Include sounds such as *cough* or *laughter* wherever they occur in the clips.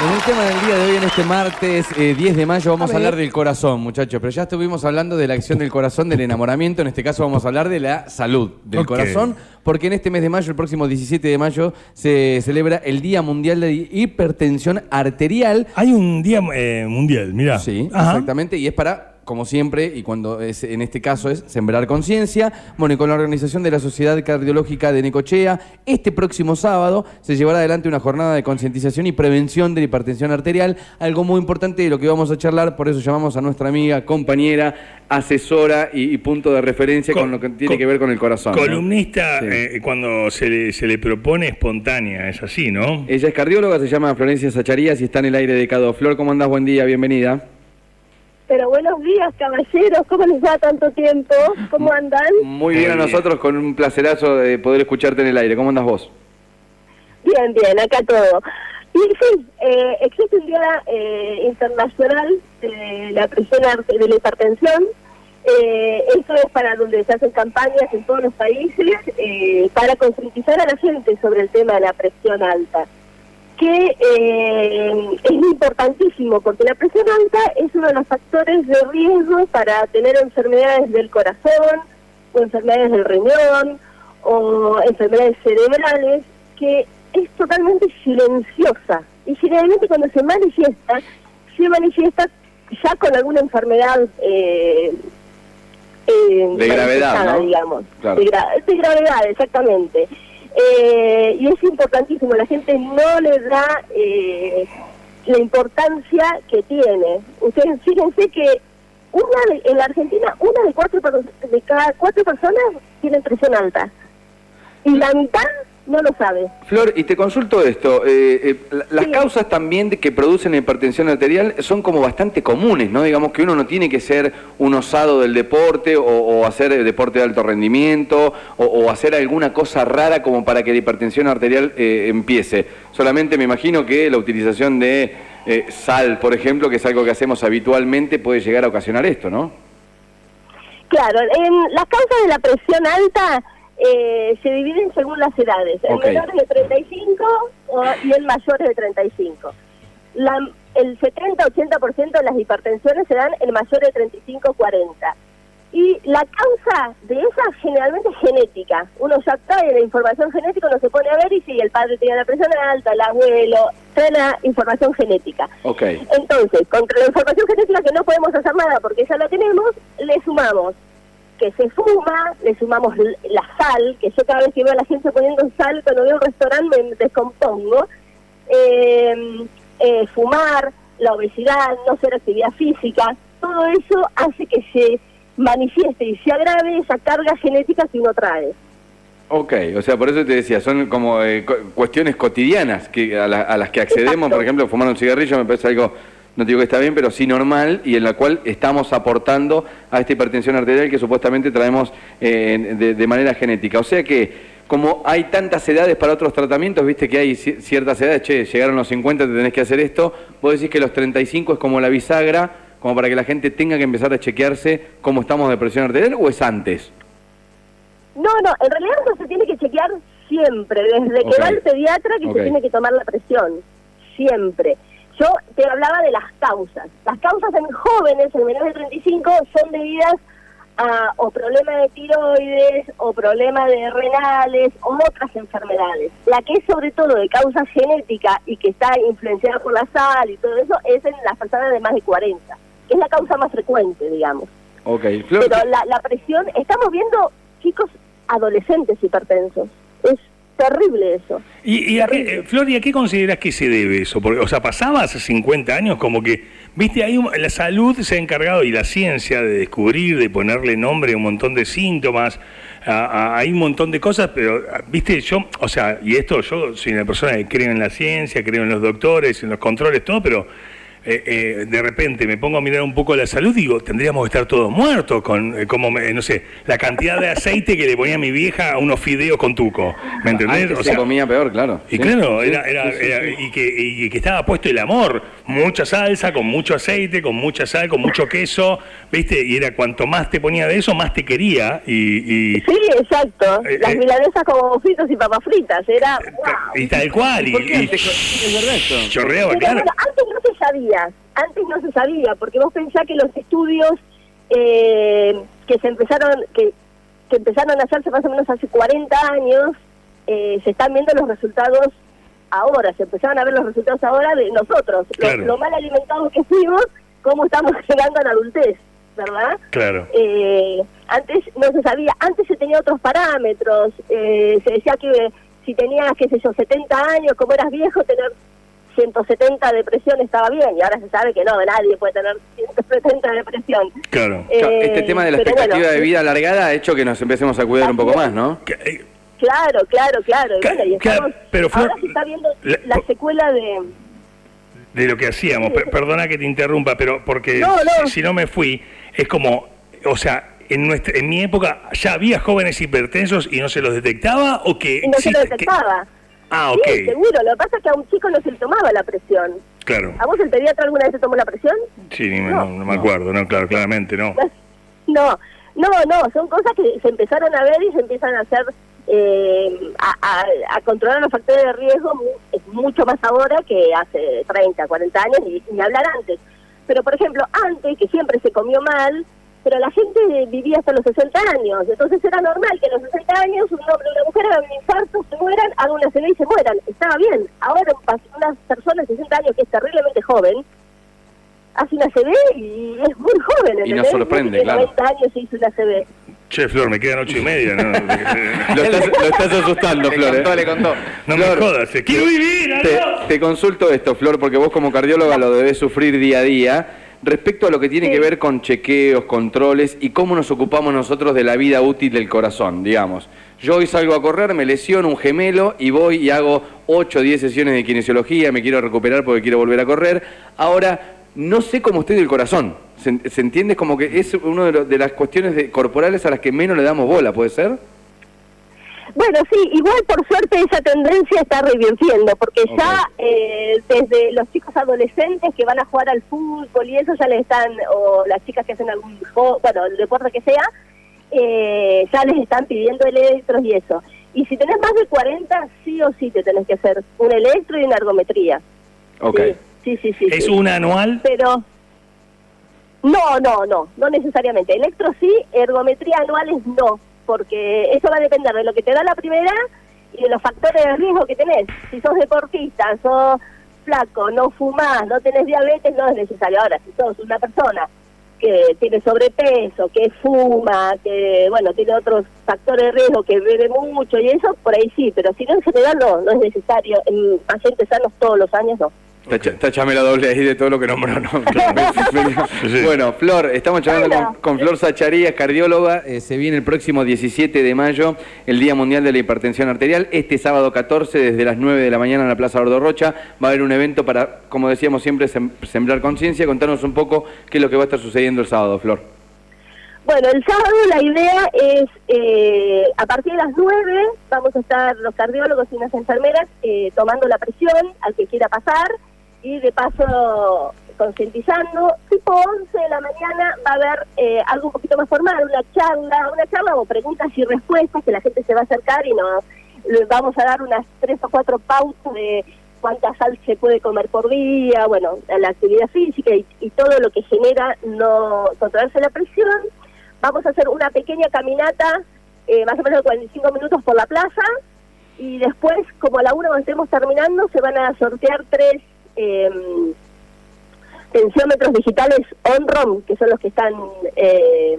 En el tema del día de hoy, en este martes eh, 10 de mayo, vamos a, hablar del corazón, muchachos. Pero ya estuvimos hablando de la acción del corazón, del enamoramiento. En este caso vamos a hablar de la salud del corazón, porque en este mes de mayo, el próximo 17 de mayo, se celebra el Día Mundial de Hipertensión Arterial. Hay un día eh, mundial, mira. Sí, exactamente, y es para, como siempre, y cuando es, en este caso es sembrar conciencia, bueno, y con la organización de la Sociedad Cardiológica de Necochea, este próximo sábado se llevará adelante una jornada de concientización y prevención de la hipertensión arterial, algo muy importante de lo que vamos a charlar, por eso llamamos a nuestra amiga, compañera, asesora y, y punto de referencia Co- con lo que tiene que ver con el corazón. ¿no? Columnista, Sí. eh, cuando se le, se le propone espontánea, es así, ¿no? Ella es cardióloga, se llama Florencia Sacharías y está en el aire de Cado. Flor, ¿cómo andás? Buen día, bienvenida. Pero buenos días, caballeros. ¿Cómo les va tanto tiempo? ¿Cómo andan? Muy bien a nosotros, con un placerazo de poder escucharte en el aire. ¿Cómo andas vos? Bien, bien, acá todo. Y sí, eh, existe un día eh, internacional de la presión arte- de la hipertensión. Eh, esto es para donde se hacen campañas en todos los países eh, para concientizar a la gente sobre el tema de la presión alta. Que eh, es importantísimo porque la presión alta es uno de los factores de riesgo para tener enfermedades del corazón o enfermedades del riñón o enfermedades cerebrales que es totalmente silenciosa. Y generalmente cuando se manifiesta se manifiesta ya con alguna enfermedad eh, eh, De gravedad, digamos. Claro. de, gra- de gravedad exactamente eh, y es importantísimo, la gente no le da eh, la importancia que tiene. Ustedes fíjense que una de- en la Argentina, una de, cuatro, de cada cuatro personas tiene presión alta. Y la mitad no lo sabe. Flor, y te consulto esto. eh, eh, la- las Sí. causas también de que producen hipertensión arterial son como bastante comunes, ¿no? Digamos que uno no tiene que ser un osado del deporte o, o hacer deporte de alto rendimiento o, o hacer alguna cosa rara como para que la hipertensión arterial eh, empiece. Solamente me imagino que la utilización de eh, sal, por ejemplo, que es algo que hacemos habitualmente, puede llegar a ocasionar esto, ¿no? Claro, en las causas de la presión alta eh, se dividen según las edades. Ok. En menores de 35 o- y en mayores de 35. La- el 70-80% de las hipertensiones se dan en mayores de 35-40. Y la causa de esa generalmente es genética. Uno ya trae la información genética, uno se pone a ver y si el padre tenía la presión alta, el abuelo, trae la información genética. Ok. Entonces, contra la información genética que no podemos hacer nada porque ya la tenemos, le sumamos que se fuma, le sumamos la sal, que yo cada vez que veo a la gente poniendo sal, cuando veo un restaurante me descompongo, eh, eh, fumar, la obesidad, no hacer actividad física, todo eso hace que se manifieste y se agrave esa carga genética que uno trae. Ok, o sea, por eso te decía, son como eh, cu- cuestiones cotidianas que a, la- a las que accedemos, Exacto. por ejemplo, fumar un cigarrillo me parece algo, no digo que está bien, pero sí normal y en la cual estamos aportando a esta hipertensión arterial que supuestamente traemos eh, de, de manera genética. O sea que como hay tantas edades para otros tratamientos, viste que hay ci- ciertas edades, che, llegaron los 50, te tenés que hacer esto, vos decís que los 35 es como la bisagra, como para que la gente tenga que empezar a chequearse cómo estamos de presión arterial o es antes. No, no, en realidad uno se tiene que chequear siempre, desde que va al pediatra que se tiene que tomar la presión, siempre. Yo te hablaba de las causas. Las causas en jóvenes, en menores de 35, son debidas a o problemas de tiroides, o problemas de renales, o otras enfermedades. La que es sobre todo de causa genética y que está influenciada por la sal y todo eso, es en las personas de más de 40, que es la causa más frecuente, digamos. Ok, Flor, Pero la, la presión, estamos viendo chicos adolescentes hipertensos. Es terrible eso. ¿Y, y a qué, Flor, ¿y a qué consideras que se debe eso? Porque, o sea, pasaba hace 50 años como que, viste, ahí la salud se ha encargado y la ciencia de descubrir, de ponerle nombre a un montón de síntomas, a- a- hay un montón de cosas, pero, viste, yo, o sea, y esto yo soy una persona que creo en la ciencia, creo en los doctores, en los controles, todo, pero eh, eh, de repente me pongo a mirar un poco la salud, digo, tendríamos que estar todos muertos con, eh, como, me- no sé, la cantidad de aceite que le ponía mi vieja a unos fideos con tuco, ¿me entendés? Antes O se sea, comía peor, claro. y Sí, claro, sí, era, era- sí, sí, era-. Y, que, y que estaba puesto el amor, mucha salsa, con mucho aceite, con mucha sal, con mucho queso, ¿viste? Y era cuanto más te ponía de eso, más te quería. Y, y, Sí, exacto. Eh, Las eh. milanesas como fritos y papas fritas. Era. ¡wow! y tal cual. Y, ¿Por qué y chorreaba, claro. bueno, se sabía, antes no se sabía, porque vos pensás que los estudios eh, que se empezaron, que, que empezaron a hacerse más o menos hace 40 años, eh, se están viendo los resultados ahora, se empezaron a ver los resultados ahora de nosotros, Claro. lo, mal alimentados que fuimos, cómo estamos *laughs* llegando a la adultez, ¿verdad? Claro. Eh, antes no se sabía, antes se tenía otros parámetros, eh, se decía que si tenías, qué sé yo, 70 años, como eras viejo, tener 170 de presión estaba bien, y ahora se sabe que no, nadie puede tener 170 de presión. Claro. Claro, Eh, este tema de la expectativa bueno, de vida alargada ha hecho que nos empecemos a cuidar un poco más, ¿no? Eh, Claro, claro, claro. y Ca- bueno, y ca- estamos- pero ahora se está viendo la- la secuela de... de lo que hacíamos. Per- perdona que te interrumpa, pero porque No, no. Si, si no me fui, es como, o sea, en nuestra, en mi época ya había jóvenes hipertensos y no se los detectaba o que Y no se lo existe- que- detectaba. Ah, ok. Sí, seguro. Lo que pasa es que a un chico no se le tomaba la presión. Claro. ¿A vos el pediatra alguna vez te tomó la presión? Sí, ni No. no, no me acuerdo, no, claro, claramente no. *laughs* No, no, no, son cosas que se empezaron a ver y se empiezan a hacer, eh, a, a- a controlar los factores de riesgo es mucho más ahora que hace 30, 40 años y ni hablar antes. Pero, por ejemplo, antes, que siempre se comió mal, pero la gente vivía hasta los 60 años, entonces era normal que a los 60 años un hombre y una mujer hagan un infarto, se mueran, hagan una CB y se mueran. Estaba bien. Ahora un pas- una persona de 60 años que es terriblemente joven, hace una CB y es muy joven. Y nos ¿entendés? sorprende, claro. 90 años se hizo una CB. Che, Flor, me quedan ocho y media, ¿no? *laughs* Lo estás, *laughs* lo estás asustando, Le Flor. contó, ¿eh? le contó. No Flor, me jodas, quiero vivir, Te, te consulto esto, Flor, porque vos como cardióloga lo debes sufrir día a día. Respecto a lo que tiene Sí. que ver con chequeos, controles y cómo nos ocupamos nosotros de la vida útil del corazón, digamos. Yo hoy salgo a correr, me lesiono un gemelo y voy y hago 8 o 10 sesiones de kinesiología, me quiero recuperar porque quiero volver a correr. Ahora, no sé cómo estoy del corazón. ¿Se, entiende? Como que es una de las cuestiones de- corporales a las que menos le damos bola, ¿puede ser? Bueno, sí, igual por suerte esa tendencia está revirtiendo, porque ya eh, desde los chicos adolescentes que van a jugar al fútbol y eso ya les están, o las chicas que hacen algún juego, bueno, el deporte que sea, eh, ya les están pidiendo electros y eso. Y si tenés más de 40, sí o sí te tenés que hacer un electro y una ergometría. Ok. Sí, sí, sí. sí, ¿Es sí. una anual? Pero no, no, no, no necesariamente. Electro sí, ergometría anuales no, porque eso va a depender de lo que te da la primera y de los factores de riesgo que tenés. Si sos deportista, sos flaco, no fumás, no tenés diabetes, no es necesario. Ahora, si sos una persona que tiene sobrepeso, que fuma, que, bueno, tiene otros factores de riesgo, que bebe mucho y eso, por ahí sí, pero si no, en general no, no es necesario. En pacientes sanos todos los años no. Tacha- Táchame la doble ahí de todo lo que nombró, ¿no? *laughs* Sí. Bueno, Flor, estamos charlando con, con Flor Sacharías, cardióloga. Eh, se viene el próximo 17 de mayo, el Día Mundial de la Hipertensión Arterial. Este sábado 14, desde las 9 de la mañana en la Plaza Gordo Rocha, va a haber un evento para, como decíamos siempre, sem- sembrar conciencia. Contanos un poco qué es lo que va a estar sucediendo el sábado, Flor. Bueno, el sábado la idea es, eh, a partir de las 9, vamos a estar los cardiólogos y unas enfermeras eh, tomando la presión al que quiera pasar y de paso concientizando. Tipo 11 de la mañana va a haber eh, algo un poquito más formal, una charla, una charla o preguntas y respuestas que la gente se va a acercar y nos vamos a dar unas tres o cuatro pautas de cuánta sal se puede comer por día, bueno, la actividad física y, y todo lo que genera no controlarse la presión. Vamos a hacer una pequeña caminata, eh, más o menos de 45 minutos por la plaza, y después, como a la una cuando estemos terminando, se van a sortear tres eh, tensiómetros digitales on-ROM, que son los que están eh,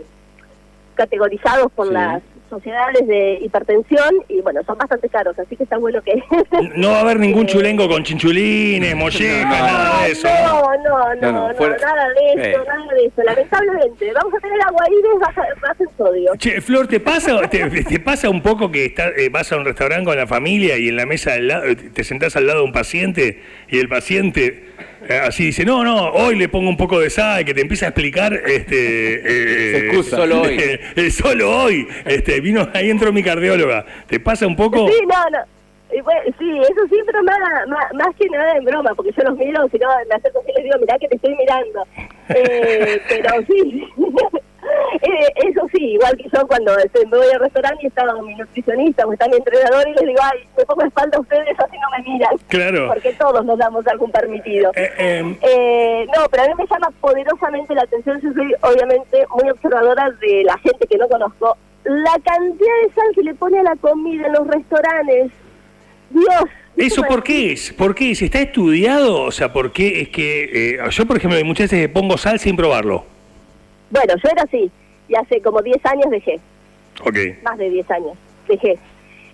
categorizados por Sí. las sociedades de hipertensión, y bueno, son bastante caros, así que está bueno que... *laughs* No va a haber ningún chulengo con chinchulines, mollejas, No, nada de eso. No, no, No, no, no, no, fuera- nada de eso, Eh. nada de eso. Lamentablemente, vamos a tener agua ahí de baja, baja en sodio. Che, Flor, ¿te pasa, te, te pasa un poco que está- eh, vas a un restaurante con la familia y en la mesa al lado, te sentás al lado de un paciente y el paciente eh, así dice, no, no, hoy le pongo un poco de sal, que te empieza a explicar, este, eh, Se excusa. Solo hoy. *laughs* eh, solo hoy, este, vino, ahí entró mi cardióloga. ¿Te pasa un poco? Sí, no, no. Y bueno, sí, eso siempre más, más, más que nada en broma, porque yo los miro, si no, me acerco y les digo, mirá que te estoy mirando. Eh, pero sí, *laughs* Eh, eso sí, igual que yo cuando este, me voy al restaurante y está mi nutricionista o está mi entrenador y les digo, ay, me pongo espalda a ustedes, así no me miran. Claro. Porque todos nos damos algún permitido. Eh, eh, Eh, no, pero a mí me llama poderosamente la atención, yo soy obviamente muy observadora de la gente que no conozco, la cantidad de sal que le pone a la comida en los restaurantes. Dios. ¿Eso por qué es? ¿Por qué es? ¿Está estudiado? O sea, ¿por qué es que eh, yo, por ejemplo, muchas veces pongo sal sin probarlo? Bueno, yo era así, y hace como 10 años dejé, Ok. más de 10 años dejé.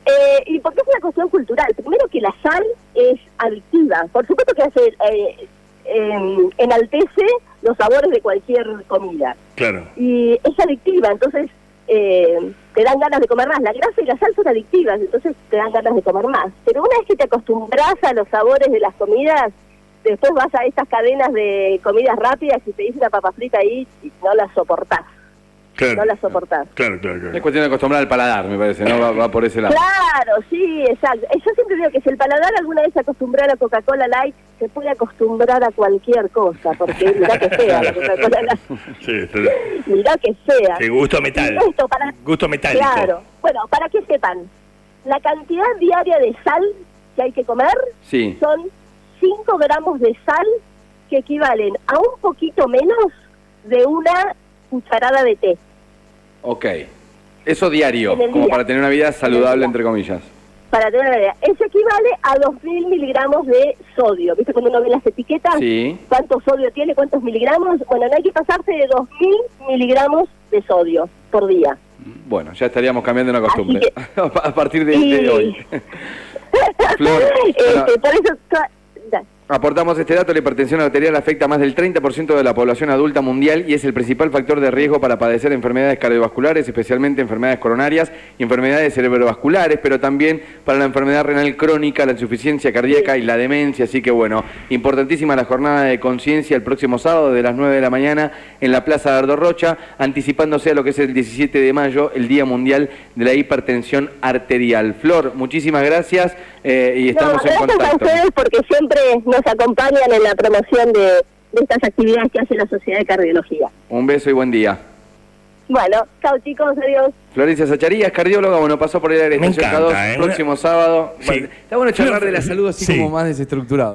Eh, y porque es una cuestión cultural. Primero que la sal es adictiva. Por supuesto que hace, eh, em, enaltece los sabores de cualquier comida. Claro. y es adictiva, entonces eh, te dan ganas de comer más. La grasa y la sal son adictivas, entonces te dan ganas de comer más. Pero una vez que te acostumbras a los sabores de las comidas, después vas a estas cadenas de comidas rápidas y te dice una papa frita ahí y no la soportás, Claro. no la soportás. Claro, claro, claro. Es cuestión de acostumbrar al paladar, me parece, ¿no? Va, va por ese lado. Claro, sí, exacto. Eh, Yo siempre digo que si el paladar alguna vez se a la Coca-Cola Light, se puede acostumbrar a cualquier cosa, porque mirá que sea la *laughs* Coca-Cola Light, Sí, está- mirá que sea. sí, gusto metal. Y esto para- Gusto metálico. Claro. Bueno, para que sepan, la cantidad diaria de sal que hay que comer Sí. son 5 gramos de sal que equivalen a un poquito menos de una cucharada de té. Ok. Eso diario, como día. para tener una vida saludable, entre comillas. Para tener una idea, eso equivale a 2.000 miligramos de sodio. ¿Viste cuando uno ve las etiquetas? Sí. ¿Cuánto sodio tiene? ¿Cuántos miligramos? Bueno, no hay que pasarse de 2.000 miligramos de sodio por día. Bueno, ya estaríamos cambiando una costumbre. *laughs* A partir de, Y- de hoy. *laughs* Flor, Este, bueno. por eso... ca- da- Aportamos este dato, la hipertensión arterial afecta a más del 30% de la población adulta mundial y es el principal factor de riesgo para padecer enfermedades cardiovasculares, especialmente enfermedades coronarias y enfermedades cerebrovasculares, pero también para la enfermedad renal crónica, la insuficiencia cardíaca y la demencia. Así que bueno, importantísima la jornada de conciencia el próximo sábado de las 9 de la mañana en la Plaza de Ardo Rocha, anticipándose a lo que es el 17 de mayo, el Día Mundial de la Hipertensión Arterial. Flor, muchísimas gracias eh, y No, estamos en gracias a contacto. ustedes porque siempre nos acompañan en la promoción de, de estas actividades que hace la Sociedad de Cardiología. Un beso y buen día. Bueno, chao chicos, adiós. Florencia Zacharías, cardióloga, bueno, pasó por el área Me encanta, K2, ¿eh? próximo sábado. Sí. Bueno, está bueno charlar de la salud así Sí. como más desestructurado.